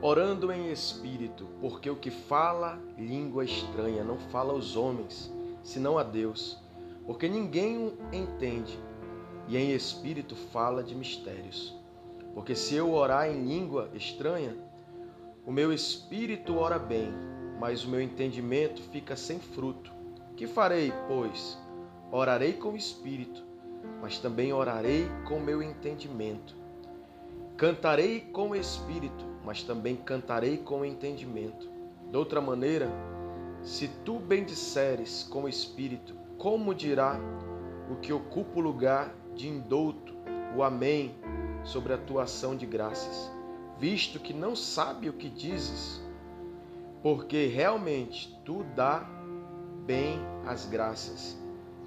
orando em espírito, porque o que fala língua estranha não fala aos homens, senão a Deus, porque ninguém o entende, e em espírito fala de mistérios. Porque se eu orar em língua estranha, o meu espírito ora bem, mas o meu entendimento fica sem fruto. Que farei, pois? Orarei com o espírito, mas também orarei com meu entendimento. Cantarei com o espírito, mas também cantarei com o entendimento. De outra maneira, se tu bendisseres com o espírito, como dirá o que ocupa o lugar de indouto, o Amém, sobre a tua ação de graças, visto que não sabe o que dizes, porque realmente tu dá bem as graças,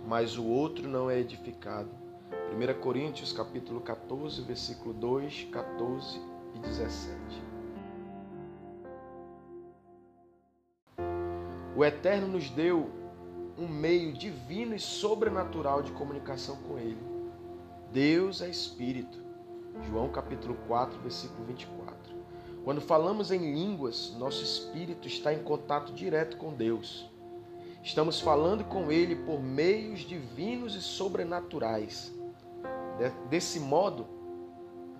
mas o outro não é edificado. 1 Coríntios capítulo 14, versículo 2, 14 e 17. O Eterno nos deu um meio divino e sobrenatural de comunicação com Ele. Deus é Espírito. João capítulo 4, versículo 24. Quando falamos em línguas, nosso espírito está em contato direto com Deus. Estamos falando com Ele por meios divinos e sobrenaturais. Desse modo,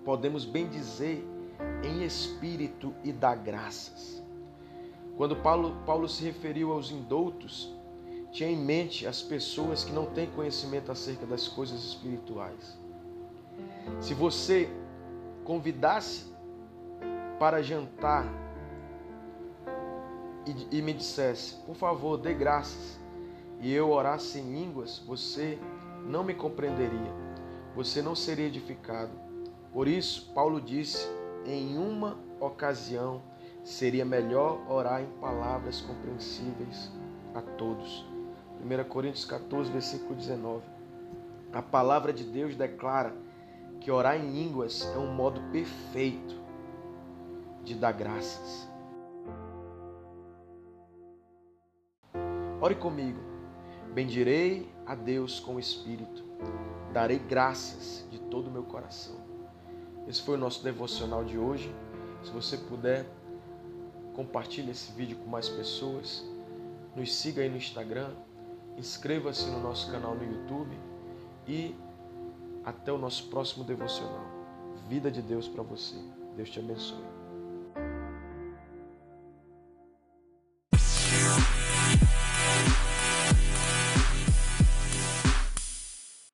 podemos bem dizer em espírito e dar graças. Quando Paulo, Paulo se referiu aos indoutos, tinha em mente as pessoas que não têm conhecimento acerca das coisas espirituais. Se você convidasse para jantar e, e me dissesse, por favor, dê graças, e eu orasse em línguas, você não me compreenderia, você não seria edificado. Por isso, Paulo disse: em uma ocasião seria melhor orar em palavras compreensíveis a todos. 1 Coríntios 14, versículo 19. A palavra de Deus declara que orar em línguas é um modo perfeito de dar graças. Ore comigo. Bendirei a Deus com o Espírito. Darei graças de todo o meu coração. Esse foi o nosso devocional de hoje. Se você puder, compartilhe esse vídeo com mais pessoas. Nos siga aí no Instagram. Inscreva-se no nosso canal no YouTube. E até o nosso próximo devocional. Vida de Deus para você. Deus te abençoe.